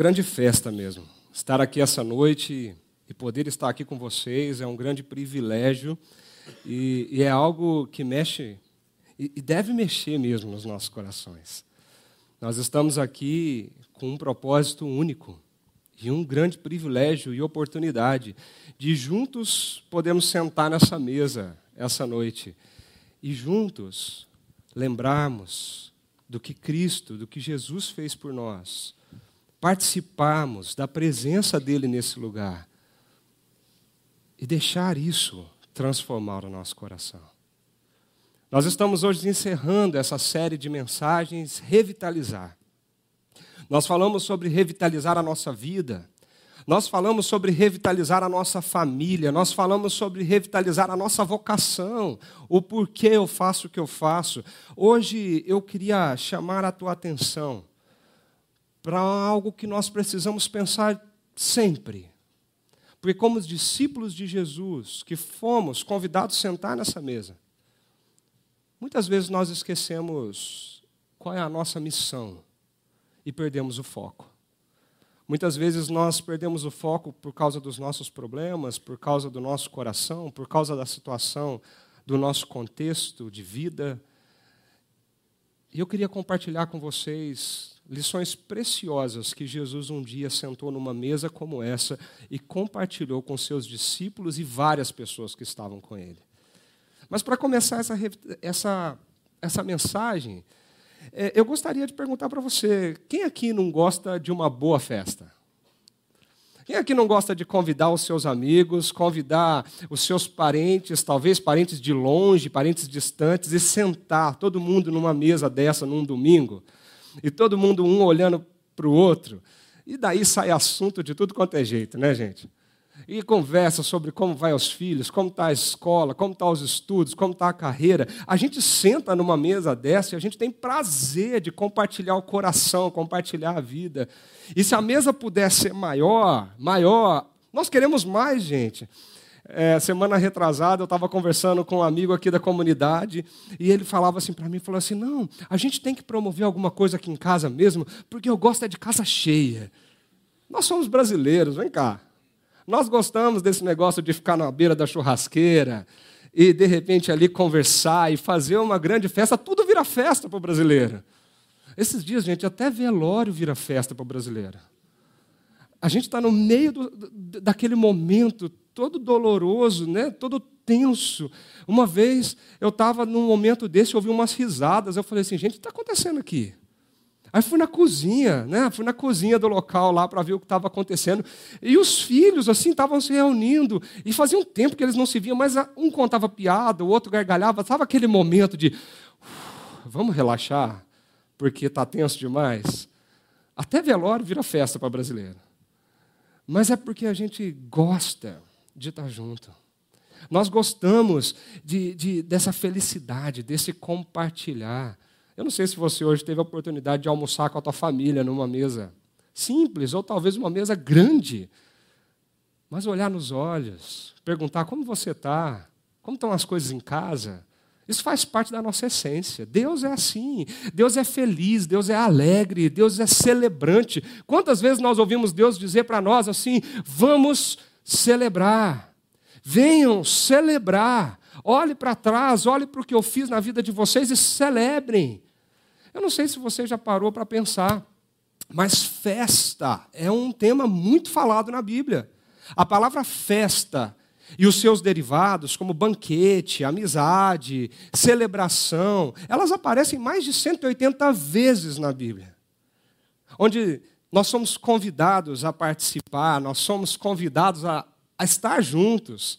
grande festa mesmo. Estar aqui essa noite e poder estar aqui com vocês é um grande privilégio e, e é algo que mexe e, e deve mexer mesmo nos nossos corações. Nós estamos aqui com um propósito único e um grande privilégio e oportunidade de juntos podemos sentar nessa mesa essa noite e juntos lembrarmos do que Cristo, do que Jesus fez por nós, participarmos da presença dele nesse lugar e deixar isso transformar o nosso coração. Nós estamos hoje encerrando essa série de mensagens Revitalizar. Nós falamos sobre revitalizar a nossa vida, nós falamos sobre revitalizar a nossa família, nós falamos sobre revitalizar a nossa vocação, o porquê eu faço o que eu faço. Hoje eu queria chamar a tua atenção para algo que nós precisamos pensar sempre. Porque, como os discípulos de Jesus, que fomos convidados a sentar nessa mesa, muitas vezes nós esquecemos qual é a nossa missão e perdemos o foco. Muitas vezes nós perdemos o foco por causa dos nossos problemas, por causa do nosso coração, por causa da situação do nosso contexto de vida. E eu queria compartilhar com vocês lições preciosas que Jesus um dia sentou numa mesa como essa e compartilhou com seus discípulos e várias pessoas que estavam com ele. Mas para começar essa, essa, essa mensagem, é, eu gostaria de perguntar para você: quem aqui não gosta de uma boa festa? Quem aqui não gosta de convidar os seus amigos, convidar os seus parentes, talvez parentes de longe, parentes distantes, e sentar todo mundo numa mesa dessa num domingo, e todo mundo um olhando para o outro, e daí sai assunto de tudo quanto é jeito, né, gente? E conversa sobre como vai os filhos, como está a escola, como estão tá os estudos, como está a carreira. A gente senta numa mesa dessa e a gente tem prazer de compartilhar o coração, compartilhar a vida. E se a mesa puder ser maior, maior, nós queremos mais, gente. É, semana retrasada eu estava conversando com um amigo aqui da comunidade e ele falava assim para mim, falou assim, não, a gente tem que promover alguma coisa aqui em casa mesmo, porque eu gosto é de casa cheia. Nós somos brasileiros, vem cá. Nós gostamos desse negócio de ficar na beira da churrasqueira e, de repente, ali conversar e fazer uma grande festa. Tudo vira festa para o brasileiro. Esses dias, gente, até velório vira festa para o brasileiro. A gente está no meio do, daquele momento todo doloroso, né? todo tenso. Uma vez eu estava num momento desse, ouvi umas risadas. Eu falei assim, gente, o que está acontecendo aqui? Aí fui na cozinha, né? Fui na cozinha do local lá para ver o que estava acontecendo. E os filhos, assim, estavam se reunindo. E fazia um tempo que eles não se viam, mas um contava piada, o outro gargalhava. Sabe aquele momento de vamos relaxar, porque está tenso demais? Até velório vira festa para brasileiro. Mas é porque a gente gosta de estar junto. Nós gostamos de, de, dessa felicidade, desse compartilhar. Eu não sei se você hoje teve a oportunidade de almoçar com a tua família numa mesa simples, ou talvez uma mesa grande. Mas olhar nos olhos, perguntar como você está, como estão as coisas em casa. Isso faz parte da nossa essência. Deus é assim. Deus é feliz, Deus é alegre, Deus é celebrante. Quantas vezes nós ouvimos Deus dizer para nós assim: vamos celebrar. Venham celebrar. Olhe para trás, olhe para o que eu fiz na vida de vocês e celebrem. Eu não sei se você já parou para pensar, mas festa é um tema muito falado na Bíblia. A palavra festa e os seus derivados, como banquete, amizade, celebração, elas aparecem mais de 180 vezes na Bíblia. Onde nós somos convidados a participar, nós somos convidados a, a estar juntos.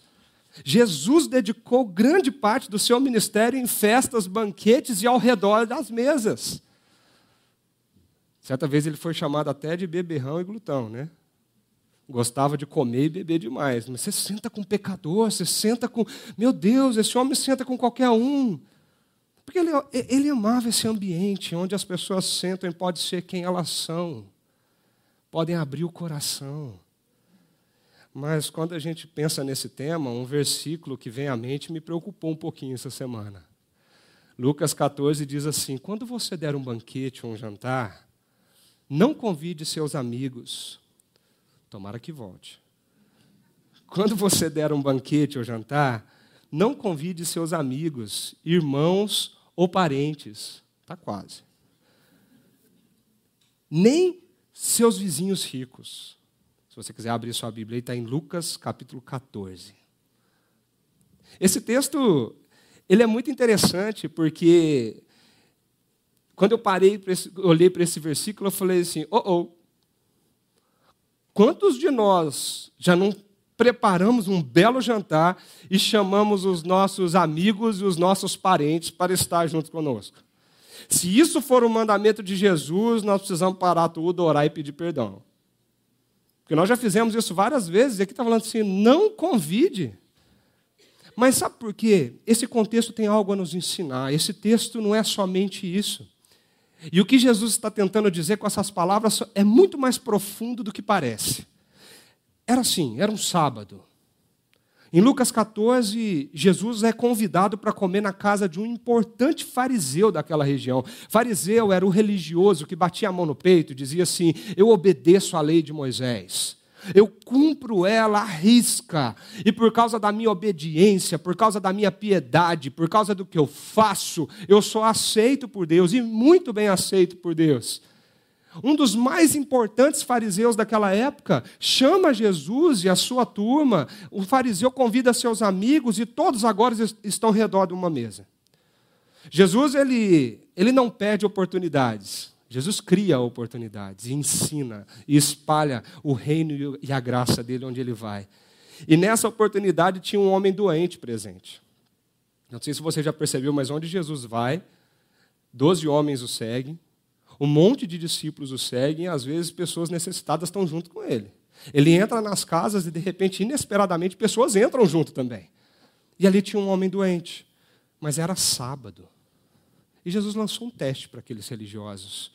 Jesus dedicou grande parte do seu ministério em festas, banquetes e ao redor das mesas. Certa vez ele foi chamado até de beberrão e glutão, né? Gostava de comer e beber demais. Mas você senta com pecador, você senta com. Meu Deus, esse homem senta com qualquer um. Porque ele, ele amava esse ambiente onde as pessoas sentam e podem ser quem elas são, podem abrir o coração. Mas quando a gente pensa nesse tema, um versículo que vem à mente me preocupou um pouquinho essa semana. Lucas 14 diz assim: Quando você der um banquete ou um jantar, não convide seus amigos. Tomara que volte. Quando você der um banquete ou jantar, não convide seus amigos, irmãos ou parentes. Está quase. Nem seus vizinhos ricos. Se você quiser abrir sua Bíblia, está em Lucas capítulo 14. Esse texto ele é muito interessante porque quando eu parei, esse, olhei para esse versículo, eu falei assim: oh, oh, quantos de nós já não preparamos um belo jantar e chamamos os nossos amigos e os nossos parentes para estar junto conosco? Se isso for o mandamento de Jesus, nós precisamos parar tudo, orar e pedir perdão. Porque nós já fizemos isso várias vezes, e aqui está falando assim: não convide. Mas sabe por quê? Esse contexto tem algo a nos ensinar. Esse texto não é somente isso. E o que Jesus está tentando dizer com essas palavras é muito mais profundo do que parece. Era assim, era um sábado. Em Lucas 14, Jesus é convidado para comer na casa de um importante fariseu daquela região. Fariseu era o religioso que batia a mão no peito e dizia assim: Eu obedeço à lei de Moisés. Eu cumpro ela à risca, e por causa da minha obediência, por causa da minha piedade, por causa do que eu faço, eu sou aceito por Deus e muito bem aceito por Deus. Um dos mais importantes fariseus daquela época chama Jesus e a sua turma. O fariseu convida seus amigos e todos agora estão ao redor de uma mesa. Jesus ele, ele não perde oportunidades. Jesus cria oportunidades, ensina e espalha o reino e a graça dele onde ele vai. E nessa oportunidade tinha um homem doente presente. Não sei se você já percebeu, mas onde Jesus vai, doze homens o seguem, um monte de discípulos o seguem, e às vezes pessoas necessitadas estão junto com ele. Ele entra nas casas e, de repente, inesperadamente, pessoas entram junto também. E ali tinha um homem doente, mas era sábado. E Jesus lançou um teste para aqueles religiosos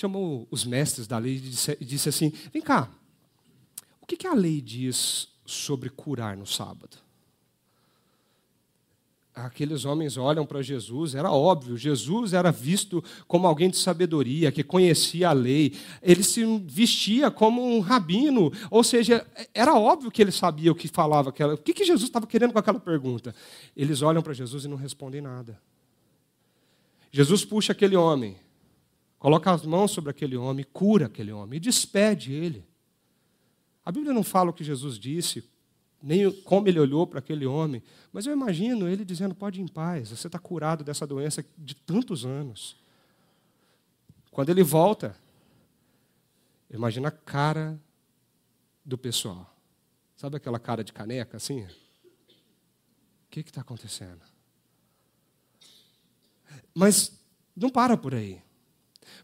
chamou os mestres da lei e disse, assim: Vem cá, o que a lei diz sobre curar no sábado? Aqueles homens olham para Jesus, era óbvio, Jesus era visto como alguém de sabedoria, que conhecia a lei, ele se vestia como um rabino, ou seja, era óbvio que ele sabia o que falava. Aquela... O que, que Jesus estava querendo com aquela pergunta? Eles olham para Jesus e não respondem nada. Jesus puxa aquele homem, coloca as mãos sobre aquele homem, cura aquele homem e despede ele. A Bíblia não fala o que Jesus disse, nem como ele olhou para aquele homem, mas eu imagino ele dizendo: pode ir em paz, você está curado dessa doença de tantos anos. Quando ele volta, imagina a cara do pessoal. Sabe aquela cara de caneca assim? O que está acontecendo? Mas não para por aí.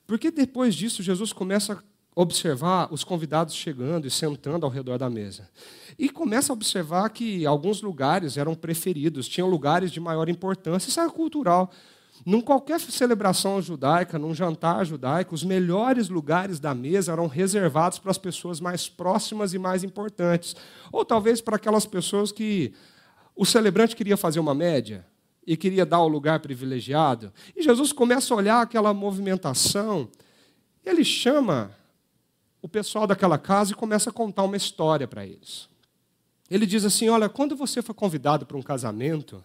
Porque depois disso, Jesus começa observar os convidados chegando e sentando ao redor da mesa. E começa a observar que alguns lugares eram preferidos, tinham lugares de maior importância. Isso é cultural. Num qualquer celebração judaica, num jantar judaico, os melhores lugares da mesa eram reservados para as pessoas mais próximas e mais importantes. Ou talvez para aquelas pessoas que o celebrante queria fazer uma média e queria dar o lugar privilegiado. E Jesus começa a olhar aquela movimentação, ele chama o pessoal daquela casa e começa a contar uma história para eles. Ele diz assim: Olha, quando você for convidado para um casamento,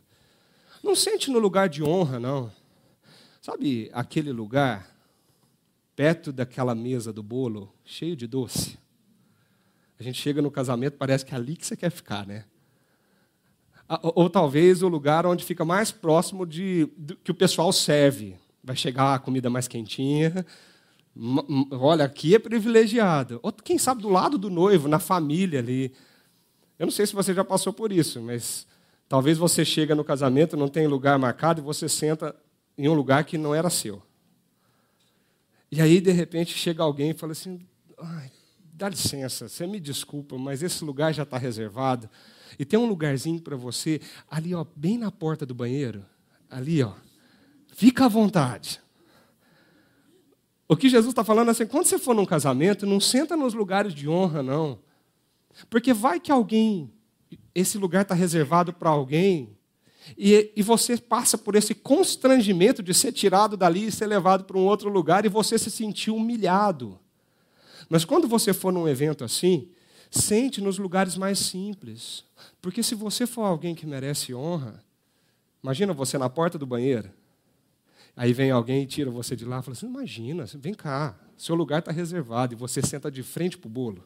não sente no lugar de honra, não. Sabe aquele lugar, perto daquela mesa do bolo, cheio de doce? A gente chega no casamento, parece que é ali que você quer ficar, né? ou, talvez o lugar onde fica mais próximo de, de, que o pessoal serve. Vai chegar a comida mais quentinha. Olha, aqui é privilegiado. Ou quem sabe do lado do noivo, na família ali. Eu não sei se você já passou por isso, mas talvez você chega no casamento, não tem lugar marcado e você senta em um lugar que não era seu. E aí, de repente, chega alguém e fala assim: dá licença, você me desculpa, mas esse lugar já está reservado. E tem um lugarzinho para você ali, ó, bem na porta do banheiro. Ali, ó. Fica à vontade. O que Jesus está falando é assim: quando você for num casamento, não senta nos lugares de honra, não. Porque vai que alguém, esse lugar está reservado para alguém, e, e, você passa por esse constrangimento de ser tirado dali e ser levado para um outro lugar, e você se sentiu humilhado. Mas quando você for num evento assim, sente nos lugares mais simples. Porque se você for alguém que merece honra, imagina você na porta do banheiro, aí vem alguém e tira você de lá e fala assim: imagina, vem cá, seu lugar está reservado e você senta de frente para o bolo.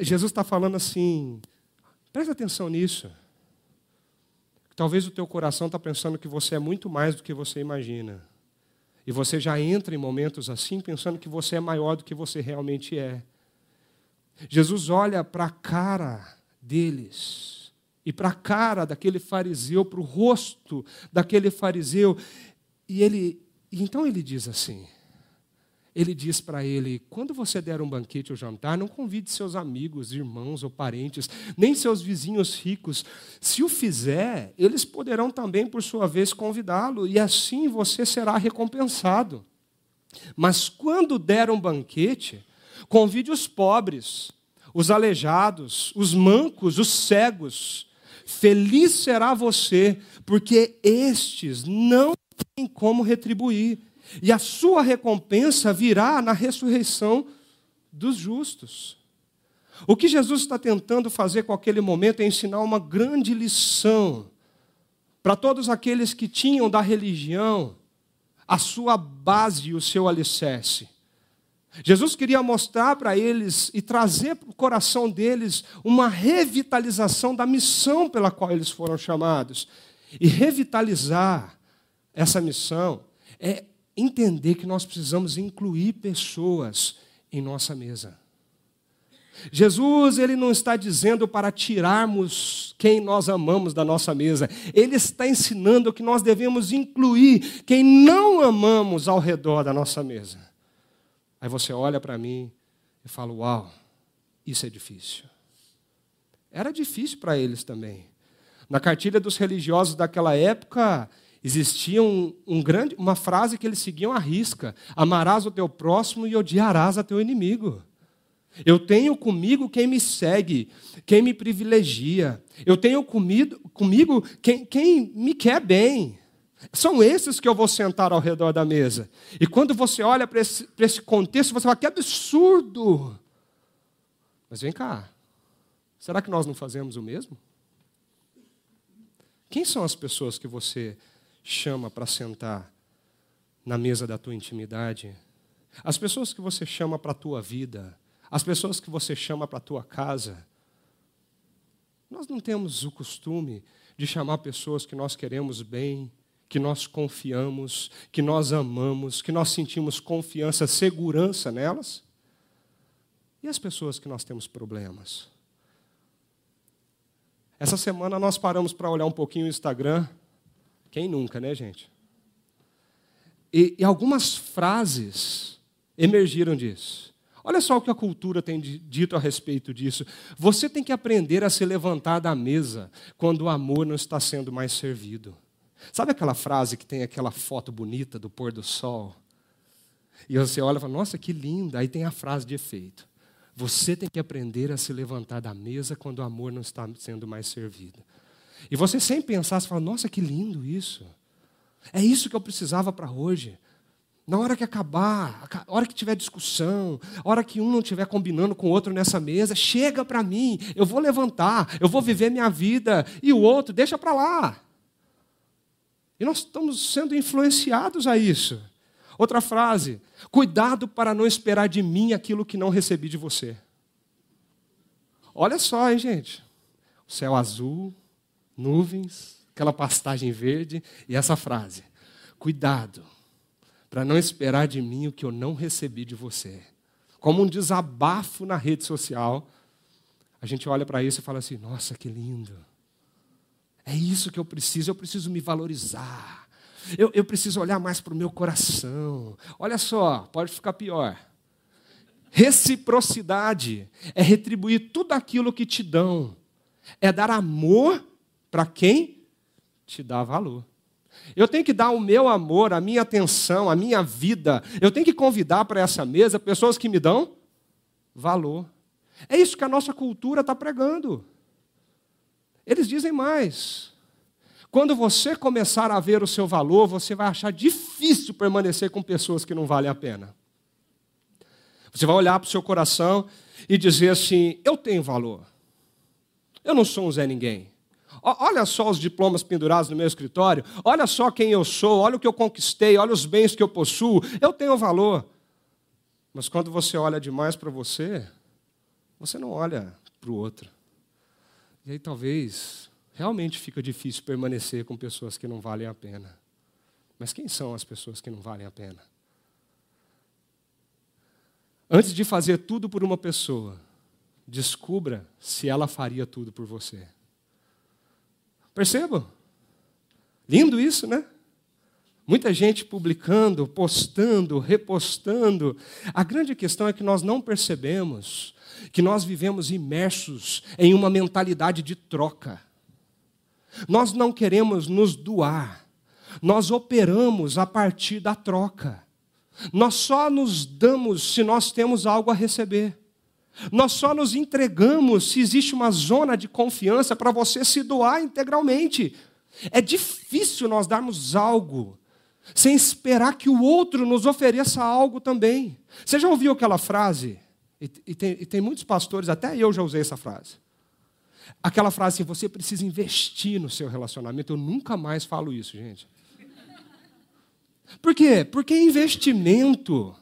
Jesus está falando assim, presta atenção nisso. Talvez o teu coração está pensando que você é muito mais do que você imagina. E você já entra em momentos assim pensando que você é maior do que você realmente é. Jesus olha para a cara deles e para a cara daquele fariseu, para o rosto daquele fariseu, e ele, então ele diz assim: ele diz para ele: quando você der um banquete ou jantar, não convide seus amigos, irmãos ou parentes, nem seus vizinhos ricos. Se o fizer, eles poderão também, por sua vez, convidá-lo, e assim você será recompensado. Mas quando der um banquete, convide os pobres, os aleijados, os mancos, os cegos. Feliz será você, porque estes não têm como retribuir e a sua recompensa virá na ressurreição dos justos. O que Jesus está tentando fazer com aquele momento é ensinar uma grande lição para todos aqueles que tinham da religião a sua base e o seu alicerce. Jesus queria mostrar para eles e trazer para o coração deles uma revitalização da missão pela qual eles foram chamados. E revitalizar essa missão é entender que nós precisamos incluir pessoas em nossa mesa. Jesus, ele não está dizendo para tirarmos quem nós amamos da nossa mesa. Ele está ensinando que nós devemos incluir quem não amamos ao redor da nossa mesa. Aí você olha para mim e fala: Uau, isso é difícil. Era difícil para eles também. Na cartilha dos religiosos daquela época, Existia um, um grande, uma frase que eles seguiam à risca: amarás o teu próximo e odiarás a teu inimigo. Eu tenho comigo quem me segue, quem me privilegia. Eu tenho comigo, comigo quem, quem me quer bem. São esses que eu vou sentar ao redor da mesa. E quando você olha para esse, para esse contexto, você fala: que absurdo! Mas vem cá, será que nós não fazemos o mesmo? Quem são as pessoas que você chama para sentar na mesa da tua intimidade, as pessoas que você chama para a tua vida, as pessoas que você chama para a tua casa. Nós não temos o costume de chamar pessoas que nós queremos bem, que nós confiamos, que nós amamos, que nós sentimos confiança, segurança nelas. E as pessoas que nós temos problemas? Essa semana nós paramos para olhar um pouquinho o Instagram quem nunca, né, gente? E, e algumas frases emergiram disso. Olha só o que a cultura tem dito a respeito disso. Você tem que aprender a se levantar da mesa quando o amor não está sendo mais servido. Sabe aquela frase que tem aquela foto bonita do pôr do sol? E você olha e fala, nossa, que linda. Aí tem a frase de efeito. Você tem que aprender a se levantar da mesa quando o amor não está sendo mais servido. E você sem pensar, você fala, nossa, que lindo isso. É isso que eu precisava para hoje. Na hora que acabar, a hora que tiver discussão, a hora que um não estiver combinando com o outro nessa mesa, chega para mim, eu vou levantar, eu vou viver minha vida, e o outro deixa para lá. E nós estamos sendo influenciados a isso. Outra frase: cuidado para não esperar de mim aquilo que não recebi de você. Olha só, hein, gente. O céu azul, nuvens, aquela pastagem verde e essa frase: Cuidado, para não esperar de mim o que eu não recebi de você. Como um desabafo na rede social, a gente olha para isso e fala assim: Nossa, que lindo. É isso que eu preciso, eu preciso me valorizar. Eu, eu preciso olhar mais para o meu coração. Olha só, pode ficar pior. Reciprocidade é retribuir tudo aquilo que te dão, é dar amor para quem te dá valor. Eu tenho que dar o meu amor, a minha atenção, a minha vida. Eu tenho que convidar para essa mesa pessoas que me dão valor. É isso que a nossa cultura está pregando. Eles dizem mais. Quando você começar a ver o seu valor, você vai achar difícil permanecer com pessoas que não valem a pena. Você vai olhar para o seu coração e dizer assim: eu tenho valor. Eu não sou um Zé Ninguém. Olha só os diplomas pendurados no meu escritório, olha só quem eu sou, olha o que eu conquistei, olha os bens que eu possuo. Eu tenho valor. Mas quando você olha demais para você, você não olha para o outro. E aí talvez realmente fica difícil permanecer com pessoas que não valem a pena. Mas quem são as pessoas que não valem a pena? Antes de fazer tudo por uma pessoa, descubra se ela faria tudo por você. Percebam? Lindo isso, né? Muita gente publicando, postando, repostando. A grande questão é que nós não percebemos que nós vivemos imersos em uma mentalidade de troca. Nós não queremos nos doar, nós operamos a partir da troca. Nós só nos damos se nós temos algo a receber. Nós só nos entregamos se existe uma zona de confiança para você se doar integralmente. É difícil nós darmos algo sem esperar que o outro nos ofereça algo também. Você já ouviu aquela frase? E, e, tem, e tem muitos pastores, até eu já usei essa frase. Aquela frase assim: você precisa investir no seu relacionamento. Eu nunca mais falo isso, gente. Por quê? Porque investimento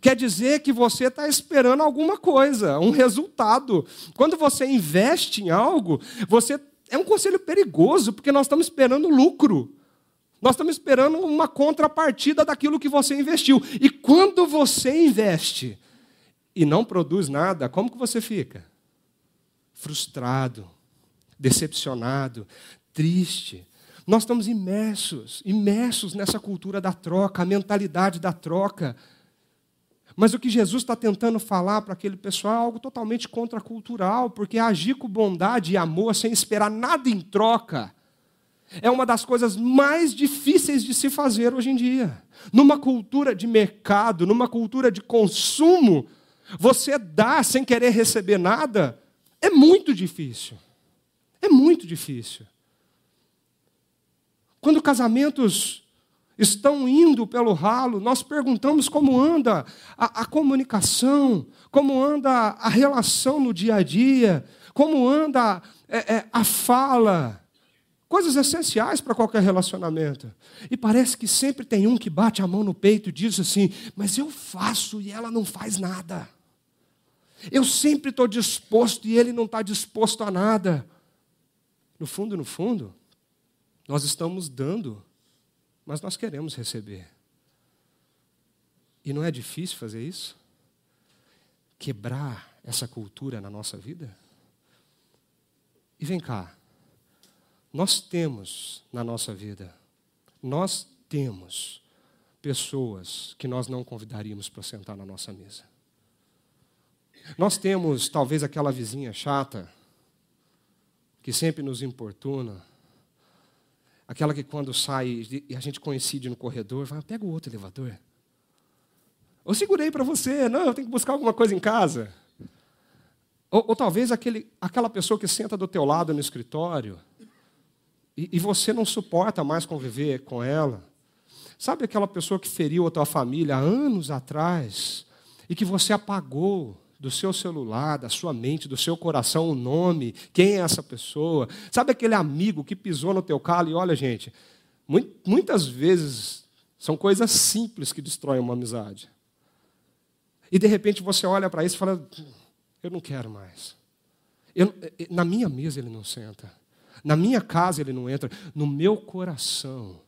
quer dizer que você está esperando alguma coisa, um resultado. Quando você investe em algo, você é um conselho perigoso, porque nós estamos esperando lucro. Nós estamos esperando uma contrapartida daquilo que você investiu. E quando você investe e não produz nada, como que você fica? Frustrado, decepcionado, triste. Nós estamos imersos, imersos nessa cultura da troca, a mentalidade da troca. Mas o que Jesus está tentando falar para aquele pessoal é algo totalmente contracultural, porque agir com bondade e amor sem esperar nada em troca é uma das coisas mais difíceis de se fazer hoje em dia. Numa cultura de mercado, numa cultura de consumo, você dá sem querer receber nada é muito difícil. É muito difícil. Quando casamentos estão indo pelo ralo, nós perguntamos como anda a, a, comunicação, como anda a relação no dia a dia, como anda é, é, a fala. Coisas essenciais para qualquer relacionamento. E parece que sempre tem um que bate a mão no peito e diz assim: Mas eu faço e ela não faz nada. Eu sempre estou disposto e ele não está disposto a nada. No fundo, no fundo, nós estamos dando, mas nós queremos receber. E não é difícil fazer isso? Quebrar essa cultura na nossa vida? E vem cá, nós temos na nossa vida, nós temos pessoas que nós não convidaríamos para sentar na nossa mesa. Nós temos talvez aquela vizinha chata, que sempre nos importuna, aquela que quando sai e a gente coincide no corredor, vai, pega o outro elevador. Eu segurei para você, não, eu tenho que buscar alguma coisa em casa. Ou, ou, talvez aquele, aquela pessoa que senta do teu lado no escritório e, e você não suporta mais conviver com ela. Sabe aquela pessoa que feriu a tua família há anos atrás e que você apagou do seu celular, da sua mente, do seu coração o nome, quem é essa pessoa. Sabe aquele amigo que pisou no teu calo e olha, gente, muitas vezes são coisas simples que destroem uma amizade. E de repente você olha para isso e fala: Eu não quero mais. Eu, na minha mesa ele não senta. Na minha casa ele não entra. No meu coração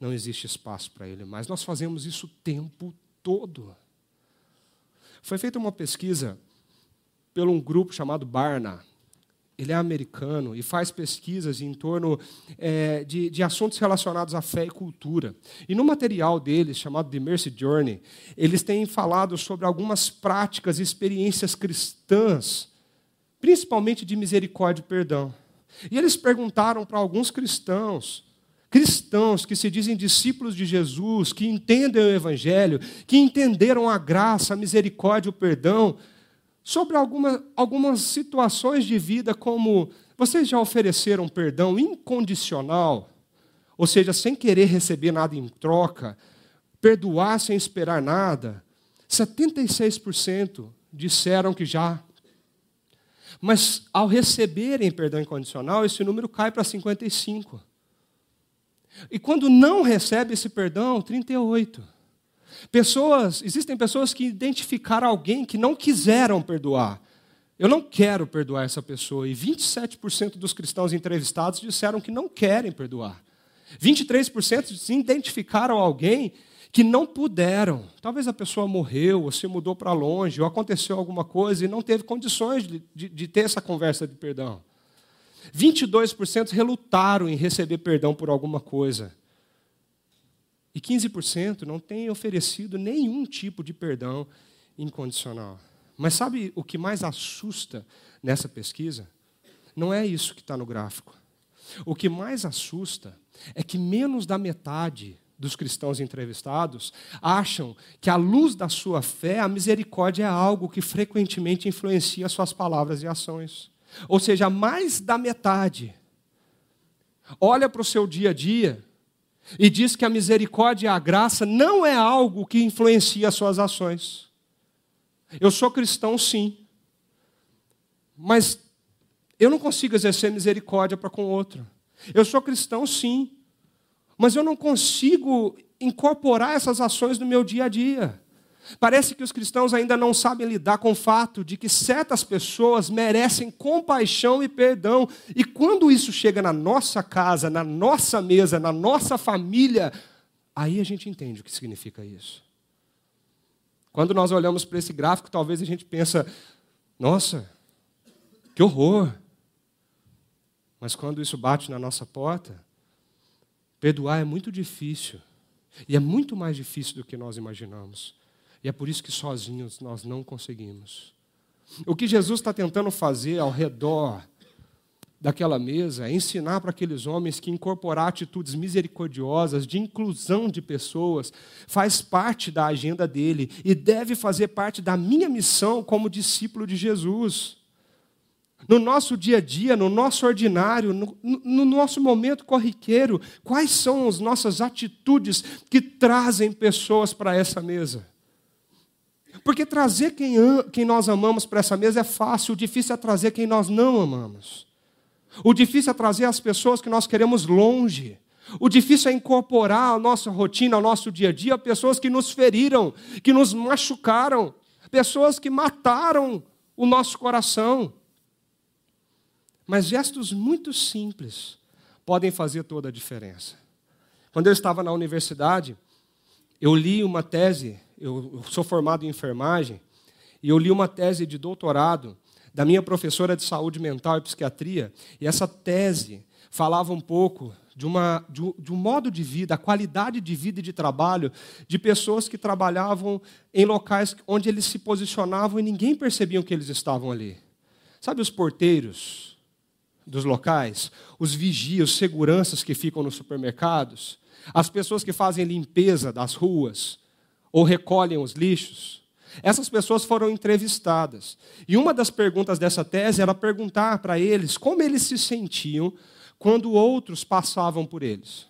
não existe espaço para ele mais. Nós fazemos isso o tempo todo. Foi feita uma pesquisa por um grupo chamado Barna. Ele é americano e faz pesquisas em torno é, de, de, assuntos relacionados à fé e cultura. E no material deles, chamado The Mercy Journey, eles têm falado sobre algumas práticas e experiências cristãs, principalmente de misericórdia e perdão. E eles perguntaram para alguns cristãos cristãos que se dizem discípulos de Jesus, que entendem o Evangelho, que entenderam a graça, a misericórdia, o perdão, sobre alguma, algumas situações de vida, como vocês já ofereceram perdão incondicional, ou seja, sem querer receber nada em troca, perdoar sem esperar nada. 76% disseram que já. Mas ao receberem perdão incondicional, esse número cai para 55%. E quando não recebe esse perdão, 38%. Pessoas, existem pessoas que identificaram alguém que não quiseram perdoar. Eu não quero perdoar essa pessoa. E 27% dos cristãos entrevistados disseram que não querem perdoar. 23% se identificaram alguém que não puderam. Talvez a pessoa morreu, ou se mudou para longe, ou aconteceu alguma coisa e não teve condições de, de, de ter essa conversa de perdão. 22% relutaram em receber perdão por alguma coisa. E 15% não têm oferecido nenhum tipo de perdão incondicional. Mas sabe o que mais assusta nessa pesquisa? Não é isso que está no gráfico. O que mais assusta é que menos da metade dos cristãos entrevistados acham que, à luz da sua fé, a misericórdia é algo que frequentemente influencia suas palavras e ações. Ou seja, mais da metade olha para o seu dia a dia e diz que a misericórdia e a graça não é algo que influencia suas ações. Eu sou cristão, sim, mas eu não consigo exercer misericórdia para com outro. Eu sou cristão, sim, mas eu não consigo incorporar essas ações no meu dia a dia. Parece que os cristãos ainda não sabem lidar com o fato de que certas pessoas merecem compaixão e perdão. E quando isso chega na nossa casa, na nossa mesa, na nossa família, aí a gente entende o que significa isso. Quando nós olhamos para esse gráfico, talvez a gente pensa: nossa, que horror. Mas quando isso bate na nossa porta, Perdoar é muito difícil. E é muito mais difícil do que nós imaginamos. E é por isso que sozinhos nós não conseguimos. O que Jesus está tentando fazer ao redor daquela mesa é ensinar para aqueles homens que incorporar atitudes misericordiosas, de inclusão de pessoas, faz parte da agenda dele e deve fazer parte da minha missão como discípulo de Jesus no nosso dia a dia, no nosso ordinário, no, no, nosso momento corriqueiro, quais são as nossas atitudes que trazem pessoas para essa mesa? Porque trazer quem, quem nós amamos para essa mesa é fácil, o difícil é trazer quem nós não amamos. O difícil é trazer as pessoas que nós queremos longe. O difícil é incorporar a nossa rotina, ao nosso dia a dia, pessoas que nos feriram, que nos machucaram, pessoas que mataram o nosso coração. Mas gestos muito simples podem fazer toda a diferença. Quando eu estava na universidade, eu li uma tese, eu sou formado em enfermagem, e eu li uma tese de doutorado da minha professora de saúde mental e psiquiatria, e essa tese falava um pouco de, uma, de, um, de um modo de vida, a qualidade de vida e de trabalho de pessoas que trabalhavam em locais onde eles se posicionavam e ninguém percebia que eles estavam ali. Sabe os porteiros, dos locais, os vigias, os seguranças que ficam nos supermercados, as pessoas que fazem limpeza das ruas ou recolhem os lixos. Essas pessoas foram entrevistadas. E uma das perguntas dessa tese era perguntar para eles como eles se sentiam quando outros passavam por eles.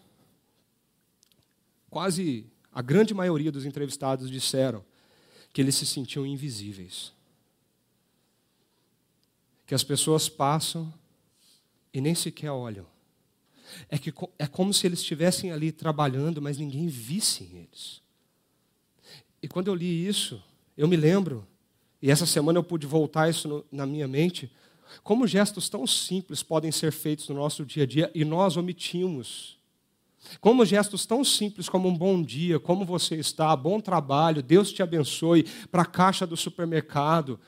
Quase a grande maioria dos entrevistados disseram que eles se sentiam invisíveis. Que as pessoas passam e nem sequer olham. É, que, é como se eles estivessem ali trabalhando, mas ninguém visse eles. E quando eu li isso, eu me lembro, e essa semana eu pude voltar isso no, na minha mente, como gestos tão simples podem ser feitos no nosso dia a dia e nós omitimos. Como gestos tão simples como um bom dia, como você está, bom trabalho, Deus te abençoe, para a caixa do supermercado,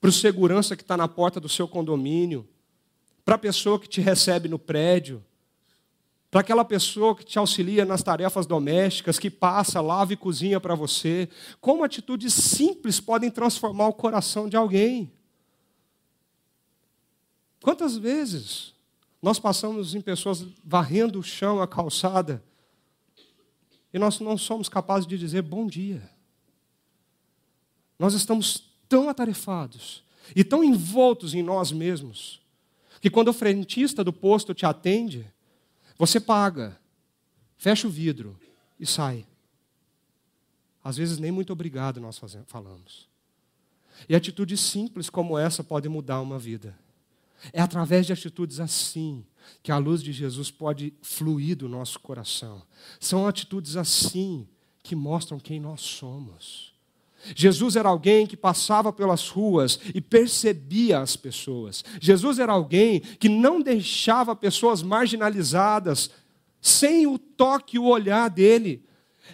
para o segurança que está na porta do seu condomínio, para a pessoa que te recebe no prédio, para aquela pessoa que te auxilia nas tarefas domésticas, que passa, lava e cozinha para você. Como atitudes simples podem transformar o coração de alguém. Quantas vezes nós passamos em pessoas varrendo o chão, a calçada, e nós não somos capazes de dizer bom dia. Nós estamos tão atarefados e tão envoltos em nós mesmos que quando o frentista do posto te atende, você paga, fecha o vidro e sai. às vezes nem muito obrigado nós falamos. E atitudes simples como essa podem mudar uma vida. É através de atitudes assim que a luz de Jesus pode fluir do nosso coração. São atitudes assim que mostram quem nós somos. Jesus era alguém que passava pelas ruas e percebia as pessoas. Jesus era alguém que não deixava pessoas marginalizadas sem o toque e o olhar dele.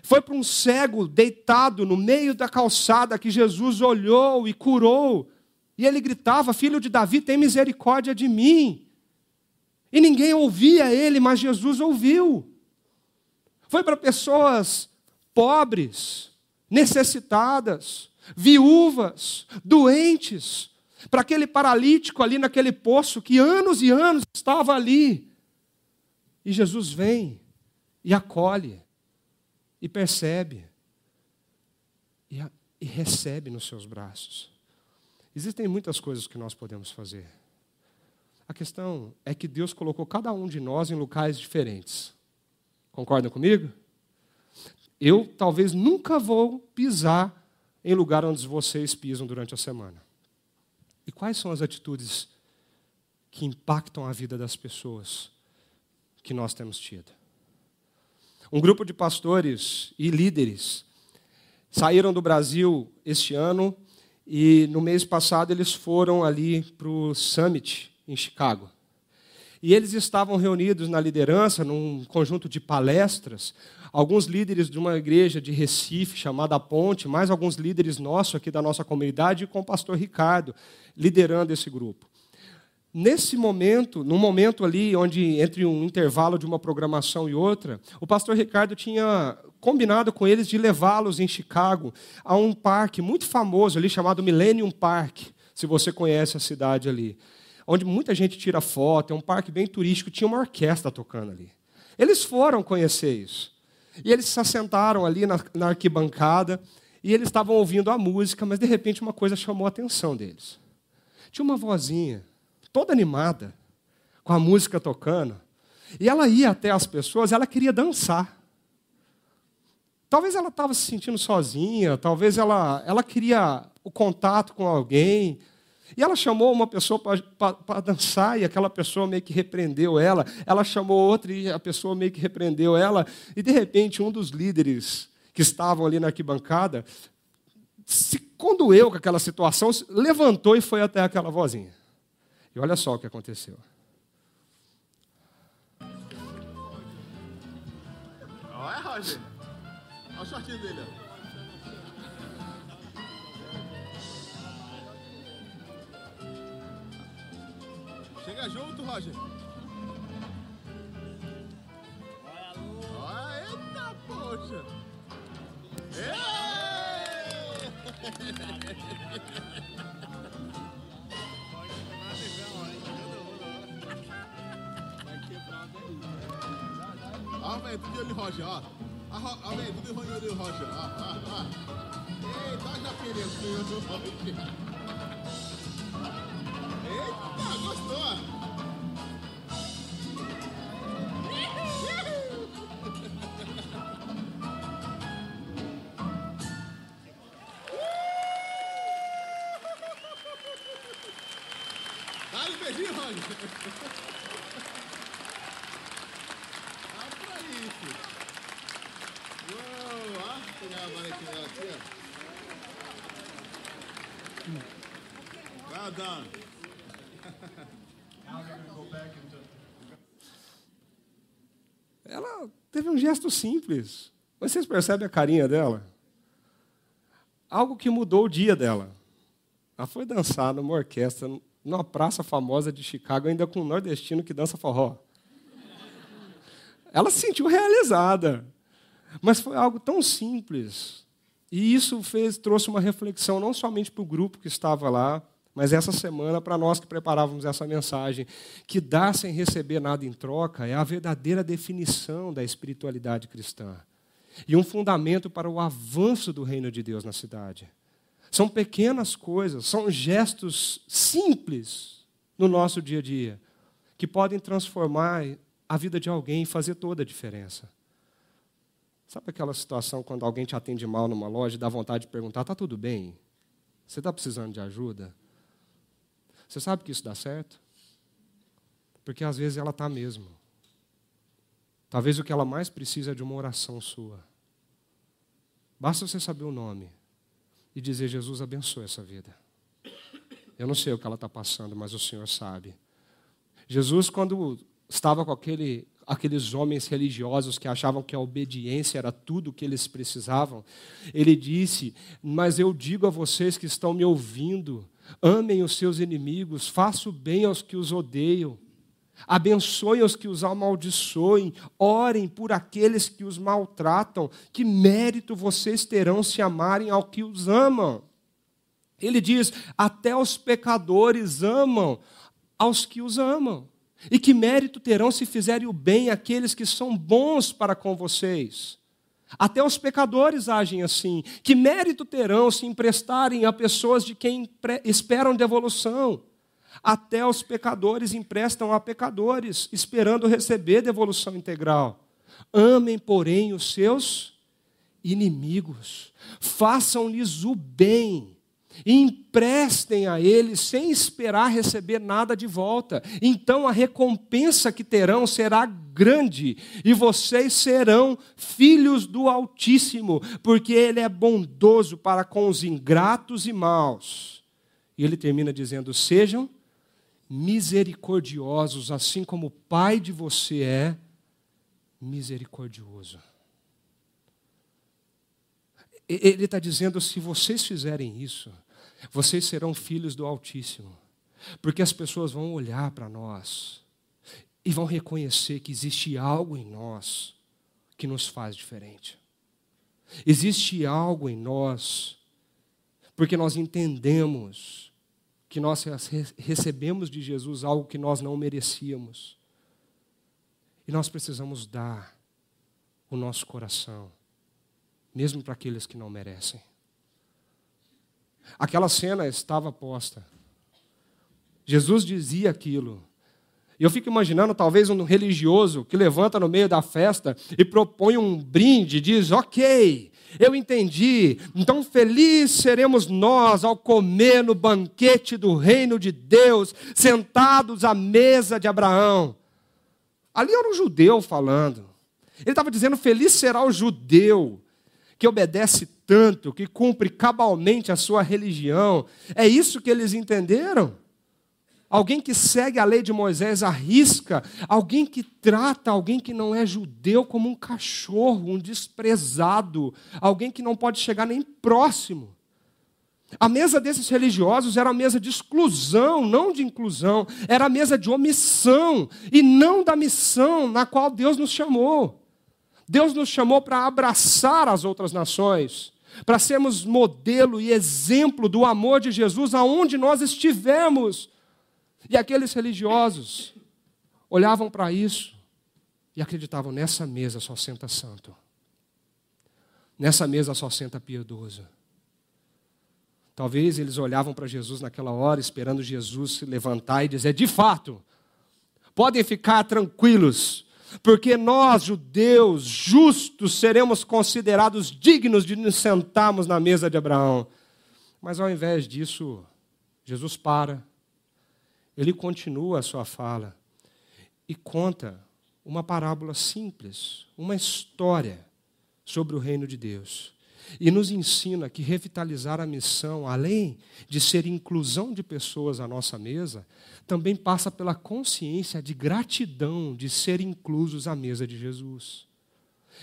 Foi para um cego deitado no meio da calçada que Jesus olhou e curou. E ele gritava: Filho de Davi, tem misericórdia de mim. E ninguém ouvia ele, mas Jesus ouviu. Foi para pessoas pobres, necessitadas, viúvas, doentes, para aquele paralítico ali naquele poço que anos e anos estava ali. E Jesus vem e acolhe, e percebe, e, a, e recebe nos seus braços. Existem muitas coisas que nós podemos fazer. A questão é que Deus colocou cada um de nós em locais diferentes. Concordam comigo? Eu talvez nunca vou pisar em lugar onde vocês pisam durante a semana. E quais são as atitudes que impactam a vida das pessoas que nós temos tido? Um grupo de pastores e líderes saíram do Brasil este ano e no mês passado eles foram ali para o Summit em Chicago. E eles estavam reunidos na liderança, num conjunto de palestras, alguns líderes de uma igreja de Recife, chamada Ponte, mais alguns líderes nossos aqui da nossa comunidade, com o pastor Ricardo, liderando esse grupo. Nesse momento, num momento ali onde entre um intervalo de uma programação e outra, o pastor Ricardo tinha combinado com eles de levá-los em Chicago a um parque muito famoso ali chamado Millennium Park, se você conhece a cidade ali onde muita gente tira foto, é um parque bem turístico, tinha uma orquestra tocando ali. Eles foram conhecer isso. E eles se assentaram ali na, na arquibancada e eles estavam ouvindo a música, mas de repente uma coisa chamou a atenção deles. Tinha uma vozinha, toda animada, com a música tocando, e ela ia até as pessoas, ela queria dançar. Talvez ela estava se sentindo sozinha, talvez ela, ela queria o contato com alguém, e ela chamou uma pessoa para dançar e aquela pessoa meio que repreendeu ela. Ela chamou outra e a pessoa meio que repreendeu ela. E de repente, um dos líderes que estavam ali na arquibancada se condoeu com aquela situação, levantou e foi até aquela vozinha. E olha só o que aconteceu. Olha, Roger. Olha o shortinho dele. Chega junto, Roger. Olha, eita, poxa. Tudo de olho Roger, ó. Tudo de olho Roger, ó. Eita, já perdeu o olho Roger. Um gesto simples. Vocês percebem a carinha dela? Algo que mudou o dia dela. Ela foi dançar numa orquestra, numa praça famosa de Chicago, ainda com um nordestino que dança forró. Ela se sentiu realizada. Mas foi algo tão simples. E isso fez, trouxe uma reflexão não somente para o grupo que estava lá, mas essa semana, para nós que preparávamos essa mensagem, que dar sem receber nada em troca é a verdadeira definição da espiritualidade cristã. E um fundamento para o avanço do reino de Deus na cidade. São pequenas coisas, são gestos simples no nosso dia a dia, que podem transformar a vida de alguém e fazer toda a diferença. Sabe aquela situação quando alguém te atende mal numa loja e dá vontade de perguntar: está tudo bem? Você está precisando de ajuda? Você sabe que isso dá certo? Porque às vezes ela está mesmo. Talvez o que ela mais precisa é de uma oração sua. Basta você saber o nome e dizer: Jesus, abençoe essa vida. Eu não sei o que ela está passando, mas o Senhor sabe. Jesus, quando estava com aquele, aqueles homens religiosos que achavam que a obediência era tudo o que eles precisavam, ele disse: Mas eu digo a vocês que estão me ouvindo, amem os seus inimigos, façam bem aos que os odeiam. Abençoem os que os amaldiçoem, orem por aqueles que os maltratam. Que mérito vocês terão se amarem ao que os amam? Ele diz: até os pecadores amam aos que os amam. E que mérito terão se fizerem o bem àqueles que são bons para com vocês? Até os pecadores agem assim. Que mérito terão se emprestarem a pessoas de quem esperam devolução? Até os pecadores emprestam a pecadores, esperando receber devolução integral. Amem, porém, os seus inimigos, façam-lhes o bem emprestem a eles sem esperar receber nada de volta. Então a recompensa que terão será grande e vocês serão filhos do Altíssimo, porque Ele é bondoso para com os ingratos e maus. E ele termina dizendo: sejam misericordiosos, assim como o Pai de você é misericordioso. Ele está dizendo: se vocês fizerem isso, vocês serão filhos do Altíssimo, porque as pessoas vão olhar para nós e vão reconhecer que existe algo em nós que nos faz diferente. Existe algo em nós, porque nós entendemos que nós recebemos de Jesus algo que nós não merecíamos. E nós precisamos dar o nosso coração, mesmo para aqueles que não merecem. Aquela cena estava posta. Jesus dizia aquilo. E eu fico imaginando, talvez, um religioso que levanta no meio da festa e propõe um brinde, diz: Ok, eu entendi. Então, feliz seremos nós ao comer no banquete do reino de Deus, sentados à mesa de Abraão. Ali era um judeu falando. Ele estava dizendo: Feliz será o judeu que obedece tanto, que cumpre cabalmente a sua religião. É isso que eles entenderam? alguém que segue a lei de Moisés arrisca, alguém que trata alguém que não é judeu como um cachorro, um desprezado, alguém que não pode chegar nem próximo. A mesa desses religiosos era a mesa de exclusão, não de inclusão, era a mesa de omissão e não da missão na qual Deus nos chamou. Deus nos chamou para abraçar as outras nações, para sermos modelo e exemplo do amor de Jesus aonde nós estivermos. E aqueles religiosos olhavam para isso e acreditavam: nessa mesa só senta santo, nessa mesa só senta piedoso. Talvez eles olhavam para Jesus naquela hora, esperando Jesus se levantar e dizer: de fato, podem ficar tranquilos, porque nós, judeus justos, seremos considerados dignos de nos sentarmos na mesa de Abraão. Mas ao invés disso, Jesus para ele continua a sua fala e conta uma parábola simples, uma história sobre o reino de Deus. E nos ensina que revitalizar a missão, além de ser inclusão de pessoas à nossa mesa, também passa pela consciência de gratidão de ser inclusos à mesa de Jesus.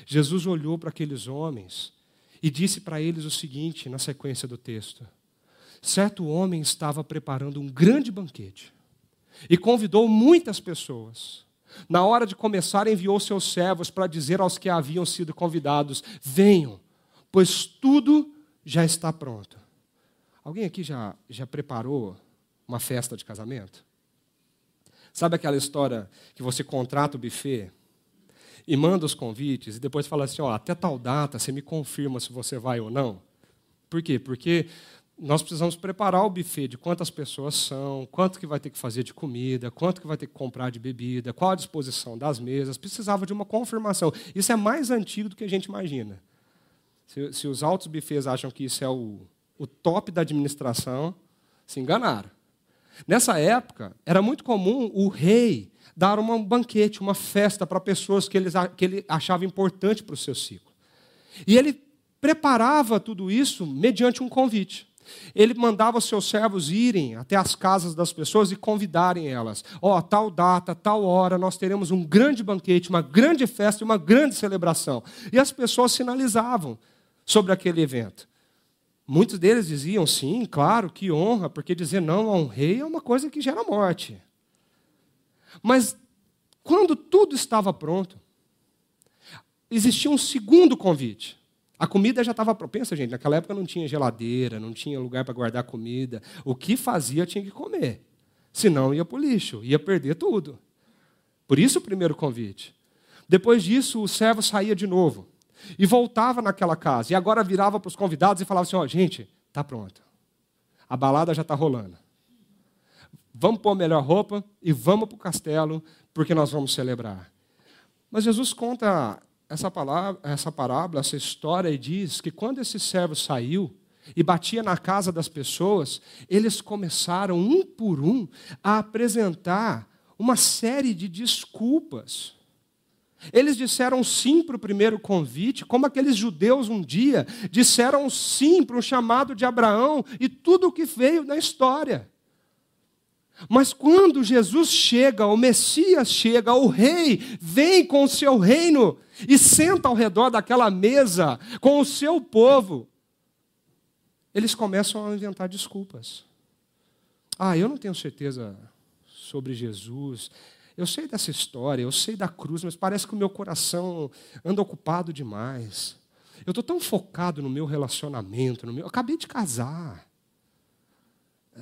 Jesus olhou para aqueles homens e disse para eles o seguinte, na sequência do texto: Certo homem estava preparando um grande banquete e convidou muitas pessoas. Na hora de começar, enviou seus servos para dizer aos que haviam sido convidados: Venham, pois tudo já está pronto. Alguém aqui já, já preparou uma festa de casamento? Sabe aquela história que você contrata o buffet e manda os convites e depois fala assim: ó, até tal data você me confirma se você vai ou não? Por quê? Porque nós precisamos preparar o buffet de quantas pessoas são, quanto que vai ter que fazer de comida, quanto que vai ter que comprar de bebida, qual a disposição das mesas. Precisava de uma confirmação. Isso é mais antigo do que a gente imagina. Se, se os altos buffets acham que isso é o, o top da administração, se enganaram. Nessa época, era muito comum o rei dar um banquete, uma festa para pessoas que ele, que ele achava importante para o seu ciclo. E ele preparava tudo isso mediante um convite. Ele mandava os seus servos irem até as casas das pessoas e convidarem elas. Ó, oh, tal data, tal hora, nós teremos um grande banquete, uma grande festa uma grande celebração. E as pessoas sinalizavam sobre aquele evento. Muitos deles diziam sim, claro, que honra, porque dizer não a um rei é uma coisa que gera morte. Mas quando tudo estava pronto, existia um segundo convite. A comida já estava propensa, gente. Naquela época não tinha geladeira, não tinha lugar para guardar comida. O que fazia tinha que comer. Senão ia para o lixo, ia perder tudo. Por isso o primeiro convite. Depois disso, o servo saía de novo e voltava naquela casa. E agora virava para os convidados e falava assim: ó, oh, gente, está pronto. A balada já está rolando. Vamos pôr a melhor roupa e vamos para o castelo, porque nós vamos celebrar. Mas Jesus conta essa, palavra, essa parábola, essa história, e diz que quando esse servo saiu e batia na casa das pessoas, eles começaram, um por um, a apresentar uma série de desculpas. Eles disseram sim para o primeiro convite, como aqueles judeus um dia disseram sim para o chamado de Abraão e tudo o que veio na história. Mas quando Jesus chega, o Messias chega, o rei vem com o seu reino e senta ao redor daquela mesa com o seu povo, eles começam a inventar desculpas. Ah, eu não tenho certeza sobre Jesus. Eu sei dessa história, eu sei da cruz, mas parece que o meu coração anda ocupado demais. Eu estou tão focado no meu relacionamento, no meu. Eu acabei de casar.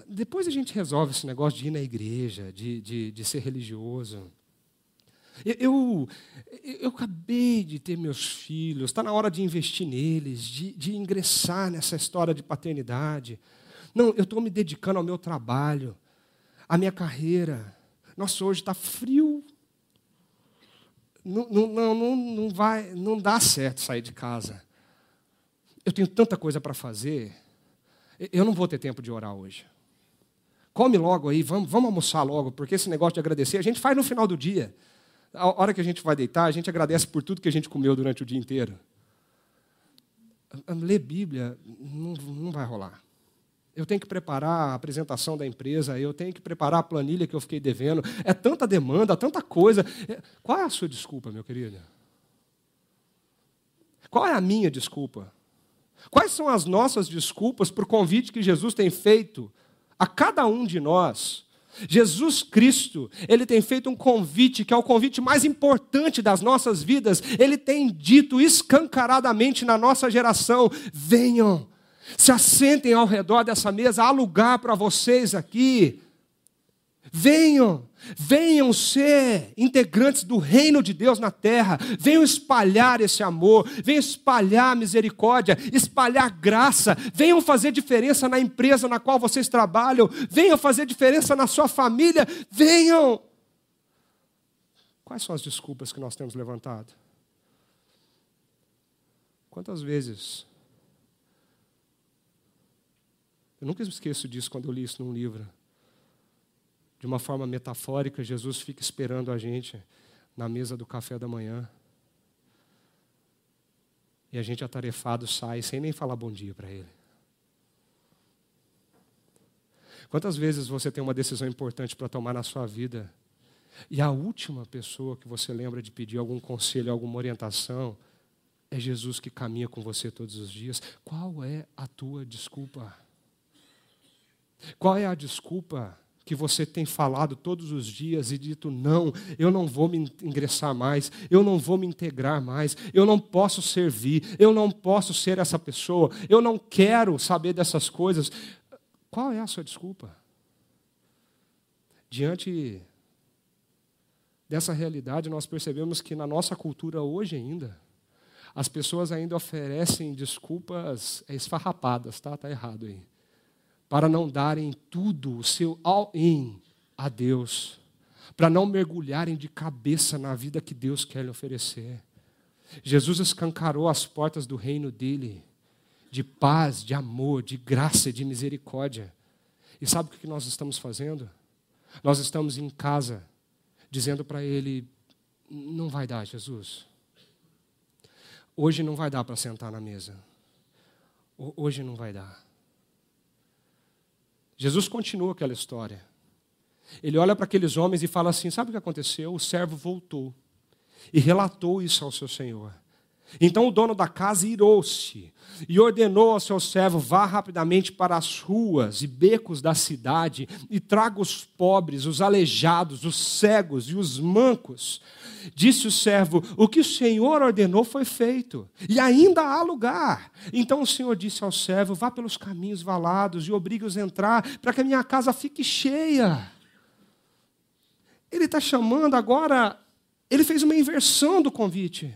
Depois a gente resolve esse negócio de ir na igreja, de, de, de ser religioso. Eu, eu, eu, acabei de ter meus filhos, está na hora de investir neles, de, de ingressar nessa história de paternidade. Não, eu estou me dedicando ao meu trabalho, à minha carreira. Nossa, hoje está frio. Não, não, não, não, vai, não dá certo sair de casa. Eu tenho tanta coisa para fazer. Eu não vou ter tempo de orar hoje. Come logo aí, vamos, vamos almoçar logo, porque esse negócio de agradecer a gente faz no final do dia. A hora que a gente vai deitar, a gente agradece por tudo que a gente comeu durante o dia inteiro. Ler Bíblia não, não vai rolar. Eu tenho que preparar a apresentação da empresa, eu tenho que preparar a planilha que eu fiquei devendo. É tanta demanda, tanta coisa. É, qual é a sua desculpa, meu querido? Qual é a minha desculpa? Quais são as nossas desculpas para o convite que Jesus tem feito a cada um de nós. Jesus Cristo, ele tem feito um convite, que é o convite mais importante das nossas vidas. Ele tem dito escancaradamente na nossa geração: venham, se assentem ao redor dessa mesa, há lugar para vocês aqui. Venham, venham ser integrantes do reino de Deus na terra, venham espalhar esse amor, venham espalhar misericórdia, espalhar graça, venham fazer diferença na empresa na qual vocês trabalham, venham fazer diferença na sua família, venham. Quais são as desculpas que nós temos levantado? Quantas vezes? Eu nunca esqueço disso quando eu li isso num livro de uma forma metafórica, Jesus fica esperando a gente na mesa do café da manhã. E a gente atarefado sai sem nem falar bom dia para ele. Quantas vezes você tem uma decisão importante para tomar na sua vida e a última pessoa que você lembra de pedir algum conselho, alguma orientação, é Jesus que caminha com você todos os dias? Qual é a tua desculpa? Qual é a desculpa que você tem falado todos os dias e dito: não, eu não vou me ingressar mais, eu não vou me integrar mais, eu não posso servir, eu não posso ser essa pessoa, eu não quero saber dessas coisas. Qual é a sua desculpa? Diante dessa realidade, nós percebemos que na nossa cultura hoje ainda, as pessoas ainda oferecem desculpas esfarrapadas, tá? Está errado aí para não darem tudo, o seu all-in a Deus, para não mergulharem de cabeça na vida que Deus quer lhe oferecer. Jesus escancarou as portas do reino dele, de paz, de amor, de graça e de misericórdia. E sabe o que nós estamos fazendo? Nós estamos em casa, dizendo para ele: não vai dar, Jesus. Hoje não vai dar para sentar na mesa. Hoje não vai dar. Jesus continua aquela história. Ele olha para aqueles homens e fala assim: Sabe o que aconteceu? O servo voltou e relatou isso ao seu senhor. Então o dono da casa irou-se e ordenou ao seu servo: vá rapidamente para as ruas e becos da cidade e traga os pobres, os aleijados, os cegos e os mancos. Disse o servo: O que o Senhor ordenou foi feito, e ainda há lugar. Então o Senhor disse ao servo: Vá pelos caminhos valados e obrigue-os a entrar, para que a minha casa fique cheia. Ele está chamando agora, ele fez uma inversão do convite.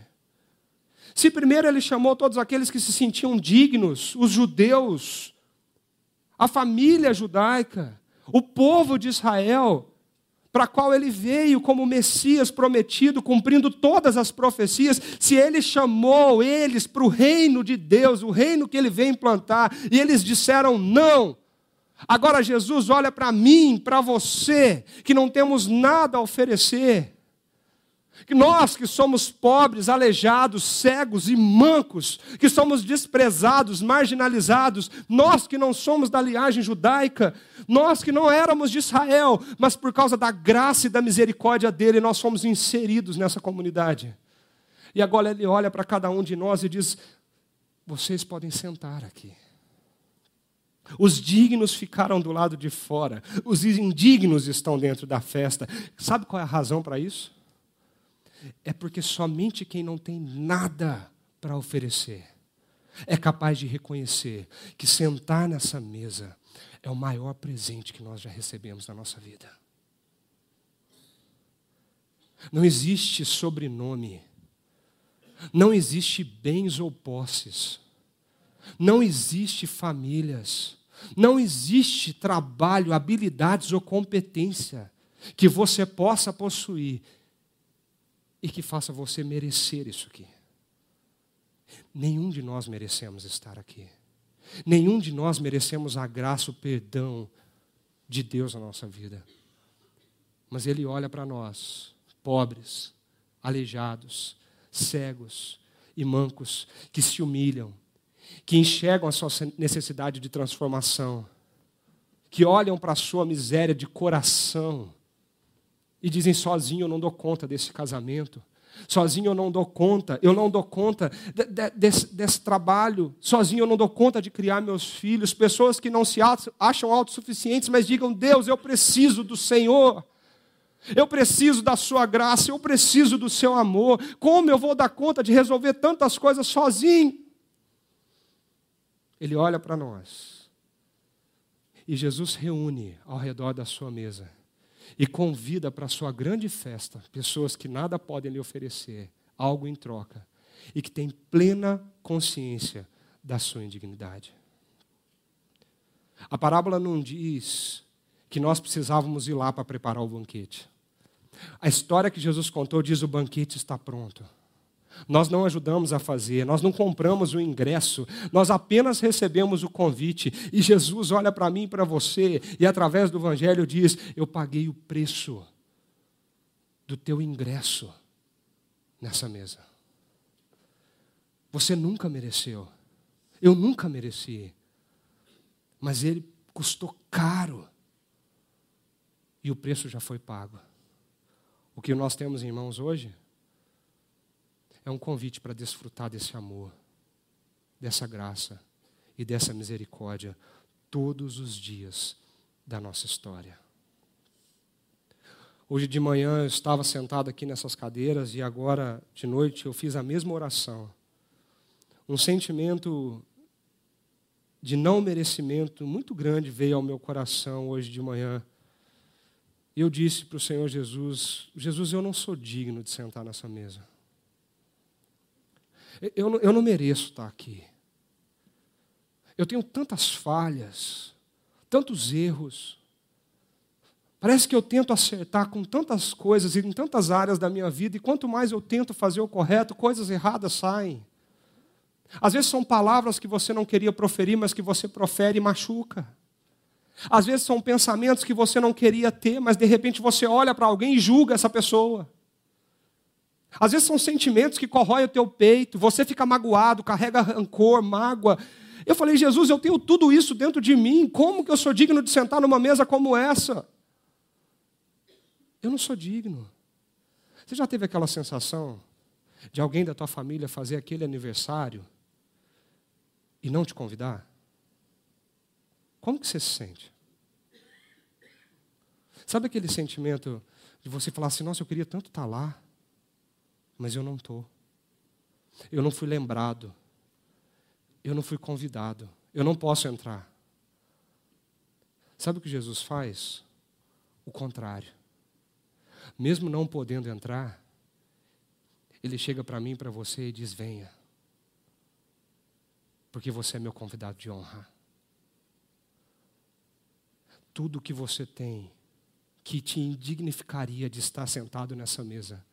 Se primeiro ele chamou todos aqueles que se sentiam dignos, os judeus, a família judaica, o povo de Israel, para qual ele veio como Messias prometido, cumprindo todas as profecias, se ele chamou eles para o reino de Deus, o reino que ele veio implantar, e eles disseram não. Agora Jesus olha para mim, para você, que não temos nada a oferecer, que nós que somos pobres, aleijados, cegos e mancos, que somos desprezados, marginalizados, nós que não somos da linhagem judaica, nós que não éramos de Israel, mas por causa da graça e da misericórdia dele, nós fomos inseridos nessa comunidade. E agora ele olha para cada um de nós e diz: vocês podem sentar aqui. Os dignos ficaram do lado de fora, os indignos estão dentro da festa. Sabe qual é a razão para isso? É porque somente quem não tem nada para oferecer é capaz de reconhecer que sentar nessa mesa é o maior presente que nós já recebemos na nossa vida. Não existe sobrenome, não existe bens ou posses, não existe famílias, não existe trabalho, habilidades ou competência que você possa possuir e que faça você merecer isso aqui. Nenhum de nós merecemos estar aqui. Nenhum de nós merecemos a graça, o perdão de Deus na nossa vida. Mas Ele olha para nós, pobres, aleijados, cegos e mancos, que se humilham, que enxergam a sua necessidade de transformação, que olham para a sua miséria de coração e dizem: sozinho eu não dou conta desse casamento. Sozinho eu não dou conta, eu não dou conta de, de, desse, desse, trabalho, sozinho eu não dou conta de criar meus filhos. Pessoas que não se acham autossuficientes, mas digam: Deus, eu preciso do Senhor, eu preciso da Sua graça, eu preciso do Seu amor. Como eu vou dar conta de resolver tantas coisas sozinho? Ele olha para nós e Jesus reúne ao redor da Sua mesa e convida para a sua grande festa pessoas que nada podem lhe oferecer, algo em troca, e que têm plena consciência da sua indignidade. A parábola não diz que nós precisávamos ir lá para preparar o banquete. A história que Jesus contou diz: o banquete está pronto. Nós não ajudamos a fazer, nós não compramos o ingresso, nós apenas recebemos o convite. E Jesus olha para mim e para você, e através do Evangelho diz: Eu paguei o preço do teu ingresso nessa mesa. Você nunca mereceu, eu nunca mereci, mas ele custou caro, e o preço já foi pago. O que nós temos em mãos hoje? É um convite para desfrutar desse amor, dessa graça e dessa misericórdia todos os dias da nossa história. Hoje de manhã eu estava sentado aqui nessas cadeiras e agora de noite eu fiz a mesma oração. Um sentimento de não merecimento muito grande veio ao meu coração hoje de manhã. Eu disse para o Senhor Jesus: Jesus, eu não sou digno de sentar nessa mesa. Eu, eu não mereço estar aqui. Eu tenho tantas falhas, tantos erros. Parece que eu tento acertar com tantas coisas e em tantas áreas da minha vida, e quanto mais eu tento fazer o correto, coisas erradas saem. Às vezes são palavras que você não queria proferir, mas que você profere e machuca. Às vezes são pensamentos que você não queria ter, mas de repente você olha para alguém e julga essa pessoa. Às vezes são sentimentos que corroem o teu peito, você fica magoado, carrega rancor, mágoa. Eu falei, Jesus, eu tenho tudo isso dentro de mim, como que eu sou digno de sentar numa mesa como essa? Eu não sou digno. Você já teve aquela sensação de alguém da tua família fazer aquele aniversário e não te convidar? Como que você se sente? Sabe aquele sentimento de você falar assim, nossa, eu queria tanto estar lá, mas eu não estou. Eu não fui lembrado. Eu não fui convidado. Eu não posso entrar. Sabe o que Jesus faz? O contrário. Mesmo não podendo entrar, ele chega para mim, para você e diz: Venha, porque você é meu convidado de honra. Tudo que você tem que te indignificaria de estar sentado nessa mesa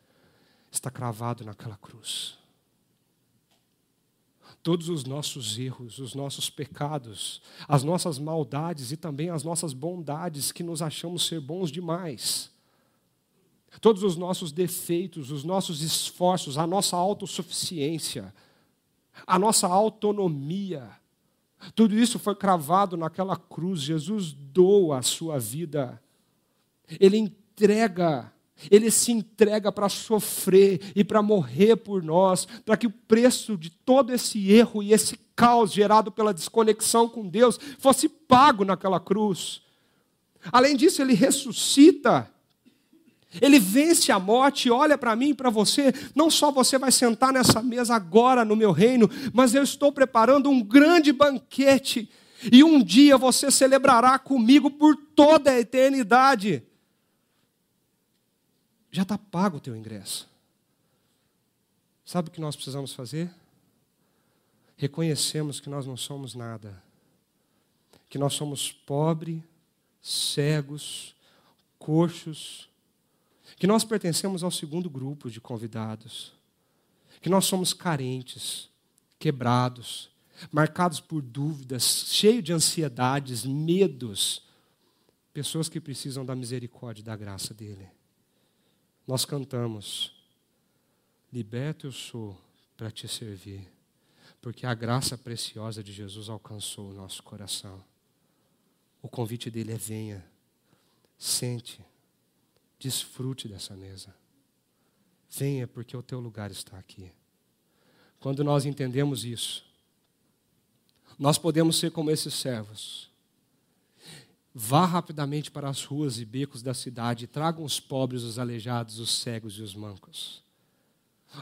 está cravado naquela cruz. Todos os nossos erros, os nossos pecados, as nossas maldades e também as nossas bondades que nos achamos ser bons demais todos os nossos defeitos, os nossos esforços, a nossa autossuficiência, a nossa autonomia, tudo isso foi cravado naquela cruz. Jesus doa a sua vida, ele entrega, ele se entrega para sofrer e para morrer por nós, para que o preço de todo esse erro e esse caos gerado pela desconexão com Deus fosse pago naquela cruz. Além disso, ele ressuscita ele vence a morte, olha para mim e para você. Não só você vai sentar nessa mesa agora no meu reino, mas eu estou preparando um grande banquete. E um dia você celebrará comigo por toda a eternidade. Já está pago o teu ingresso. Sabe o que nós precisamos fazer? Reconhecemos que nós não somos nada, que nós somos pobres, cegos, coxos, que nós pertencemos ao segundo grupo de convidados, que nós somos carentes, quebrados, marcados por dúvidas, cheios de ansiedades, medos, pessoas que precisam da misericórdia e da graça dele. Nós cantamos: Liberto eu sou para te servir, porque a graça preciosa de Jesus alcançou o nosso coração. O convite dele é: venha, sente, Desfrute dessa mesa. Venha, porque o teu lugar está aqui. Quando nós entendemos isso, nós podemos ser como esses servos. Vá rapidamente para as ruas e becos da cidade e tragam os pobres, os aleijados, os cegos e os mancos.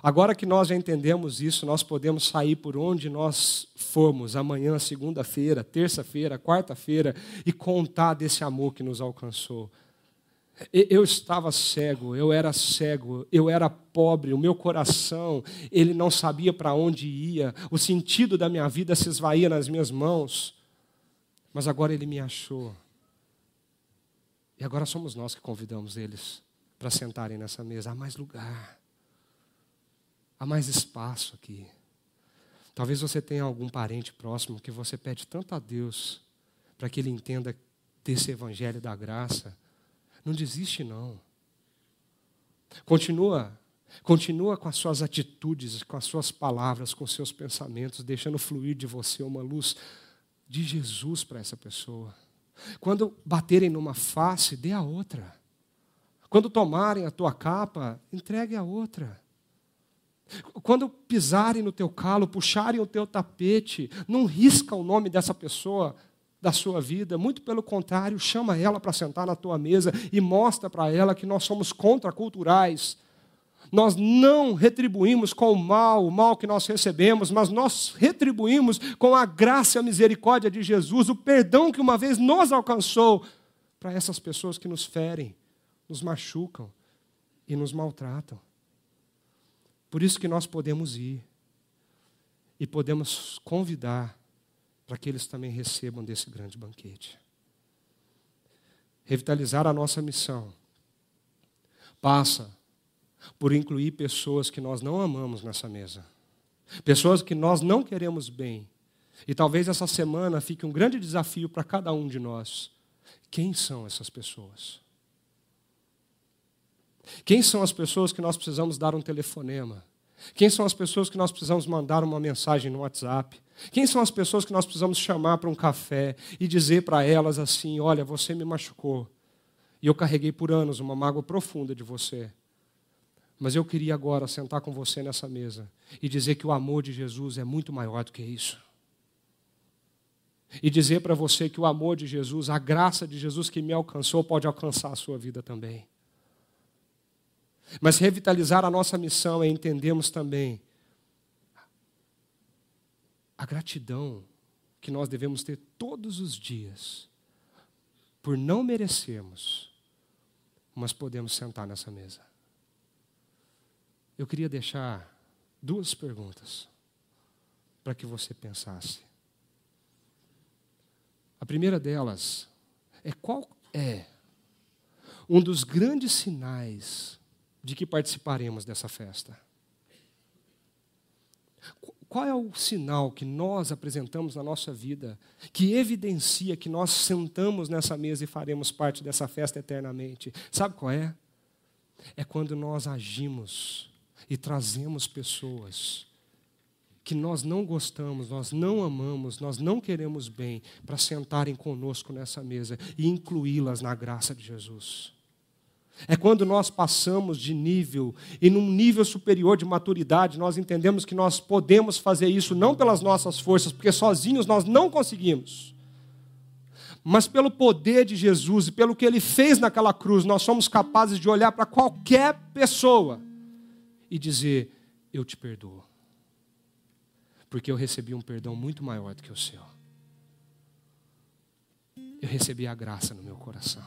Agora que nós já entendemos isso, nós podemos sair por onde nós formos, amanhã, segunda-feira, terça-feira, quarta-feira, e contar desse amor que nos alcançou. Eu estava cego, eu era cego, eu era pobre, o meu coração, ele não sabia para onde ia, o sentido da minha vida se esvaía nas minhas mãos, mas agora ele me achou. E agora somos nós que convidamos eles para sentarem nessa mesa. Há mais lugar, há mais espaço aqui. Talvez você tenha algum parente próximo que você pede tanto a Deus para que ele entenda desse evangelho da graça não desiste, não. Continua, continua com as suas atitudes, com as suas palavras, com os seus pensamentos, deixando fluir de você uma luz de Jesus para essa pessoa. Quando baterem numa face, dê a outra. Quando tomarem a tua capa, entregue a outra. Quando pisarem no teu calo, puxarem o teu tapete, não risca o nome dessa pessoa da sua vida, muito pelo contrário, chama ela para sentar na tua mesa e mostra para ela que nós somos contraculturais. Nós não retribuímos com o mal, o mal que nós recebemos, mas nós retribuímos com a graça e a misericórdia de Jesus, o perdão que uma vez nos alcançou para essas pessoas que nos ferem, nos machucam e nos maltratam. Por isso que nós podemos ir e podemos convidar para que eles também recebam desse grande banquete. Revitalizar a nossa missão passa por incluir pessoas que nós não amamos nessa mesa. Pessoas que nós não queremos bem. E talvez essa semana fique um grande desafio para cada um de nós. Quem são essas pessoas? Quem são as pessoas que nós precisamos dar um telefonema? Quem são as pessoas que nós precisamos mandar uma mensagem no WhatsApp? Quem são as pessoas que nós precisamos chamar para um café e dizer para elas assim: olha, você me machucou e eu carreguei por anos uma mágoa profunda de você. Mas eu queria agora sentar com você nessa mesa e dizer que o amor de Jesus é muito maior do que isso. E dizer para você que o amor de Jesus, a graça de Jesus que me alcançou, pode alcançar a sua vida também. Mas revitalizar a nossa missão é entendermos também a gratidão que nós devemos ter todos os dias por não merecermos, mas podemos sentar nessa mesa. Eu queria deixar duas perguntas para que você pensasse. A primeira delas é qual é um dos grandes sinais de que participaremos dessa festa? Qual é o sinal que nós apresentamos na nossa vida que evidencia que nós sentamos nessa mesa e faremos parte dessa festa eternamente? Sabe qual é? É quando nós agimos e trazemos pessoas que nós não gostamos, nós não amamos, nós não queremos bem, para sentarem conosco nessa mesa e incluí-las na graça de Jesus. É quando nós passamos de nível e num nível superior de maturidade, nós entendemos que nós podemos fazer isso não pelas nossas forças, porque sozinhos nós não conseguimos. Mas pelo poder de Jesus e pelo que ele fez naquela cruz, nós somos capazes de olhar para qualquer pessoa e dizer: Eu te perdoo. Porque eu recebi um perdão muito maior do que o seu. Eu recebi a graça no meu coração.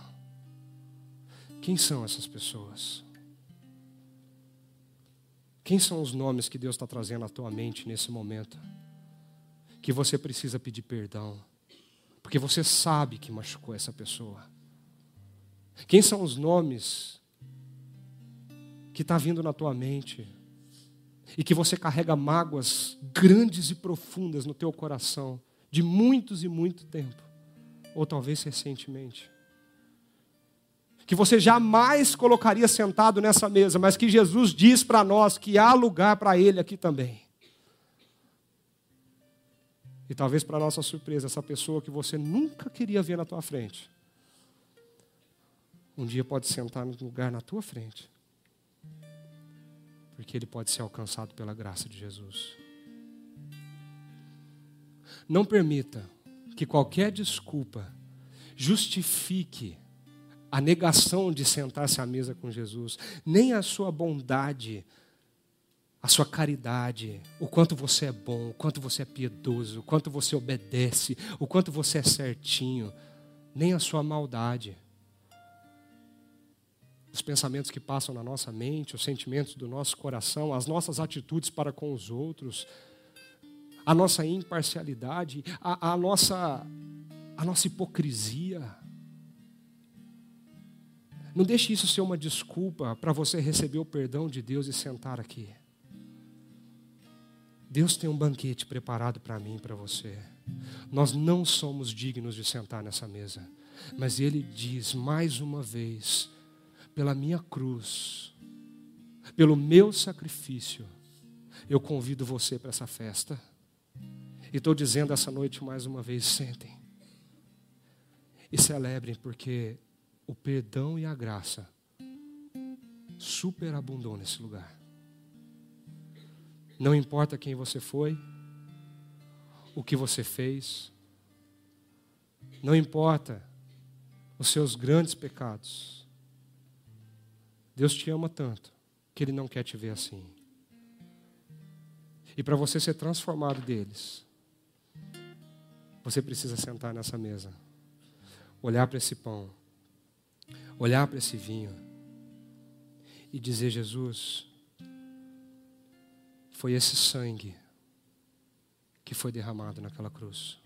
Quem são essas pessoas? Quem são os nomes que Deus está trazendo à tua mente nesse momento? Que você precisa pedir perdão, porque você sabe que machucou essa pessoa. Quem são os nomes que está vindo na tua mente e que você carrega mágoas grandes e profundas no teu coração de muitos e muito tempo, ou talvez recentemente? que você jamais colocaria sentado nessa mesa, mas que Jesus diz para nós que há lugar para ele aqui também. E talvez para nossa surpresa, essa pessoa que você nunca queria ver na tua frente, um dia pode sentar no lugar na tua frente, porque ele pode ser alcançado pela graça de Jesus. Não permita que qualquer desculpa justifique a negação de sentar-se à mesa com Jesus, nem a sua bondade, a sua caridade, o quanto você é bom, o quanto você é piedoso, o quanto você obedece, o quanto você é certinho, nem a sua maldade. Os pensamentos que passam na nossa mente, os sentimentos do nosso coração, as nossas atitudes para com os outros, a nossa imparcialidade, a, a nossa, a nossa hipocrisia não deixe isso ser uma desculpa para você receber o perdão de Deus e sentar aqui. Deus tem um banquete preparado para mim e para você. Nós não somos dignos de sentar nessa mesa. Mas Ele diz mais uma vez: pela minha cruz, pelo meu sacrifício, eu convido você para essa festa. E estou dizendo essa noite mais uma vez: sentem e celebrem, porque o perdão e a graça superabundou nesse lugar. Não importa quem você foi, o que você fez, não importa os seus grandes pecados. Deus te ama tanto que Ele não quer te ver assim. E para você ser transformado deles, você precisa sentar nessa mesa, olhar para esse pão olhar para esse vinho e dizer: Jesus, foi esse sangue que foi derramado naquela cruz.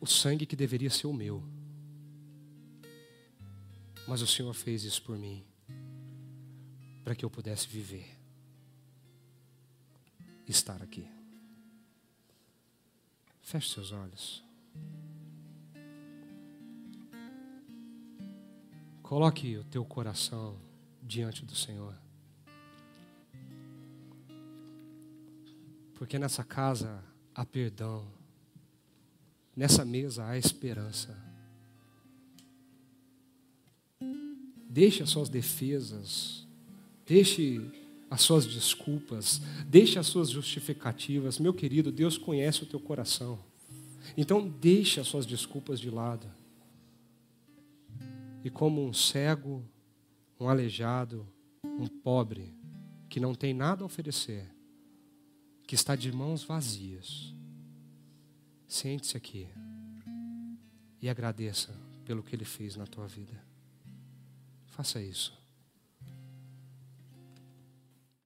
O sangue que deveria ser o meu mas o Senhor fez isso por mim, para que eu pudesse viver, estar aqui. Feche seus olhos. Coloque o teu coração diante do Senhor. Porque nessa casa há perdão, nessa mesa há esperança. Deixe as suas defesas, deixe as suas desculpas, deixe as suas justificativas. Meu querido, Deus conhece o teu coração. Então, deixe as suas desculpas de lado. E como um cego, um aleijado, um pobre, que não tem nada a oferecer, que está de mãos vazias, sente-se aqui e agradeça pelo que Ele fez na tua vida. Faça isso.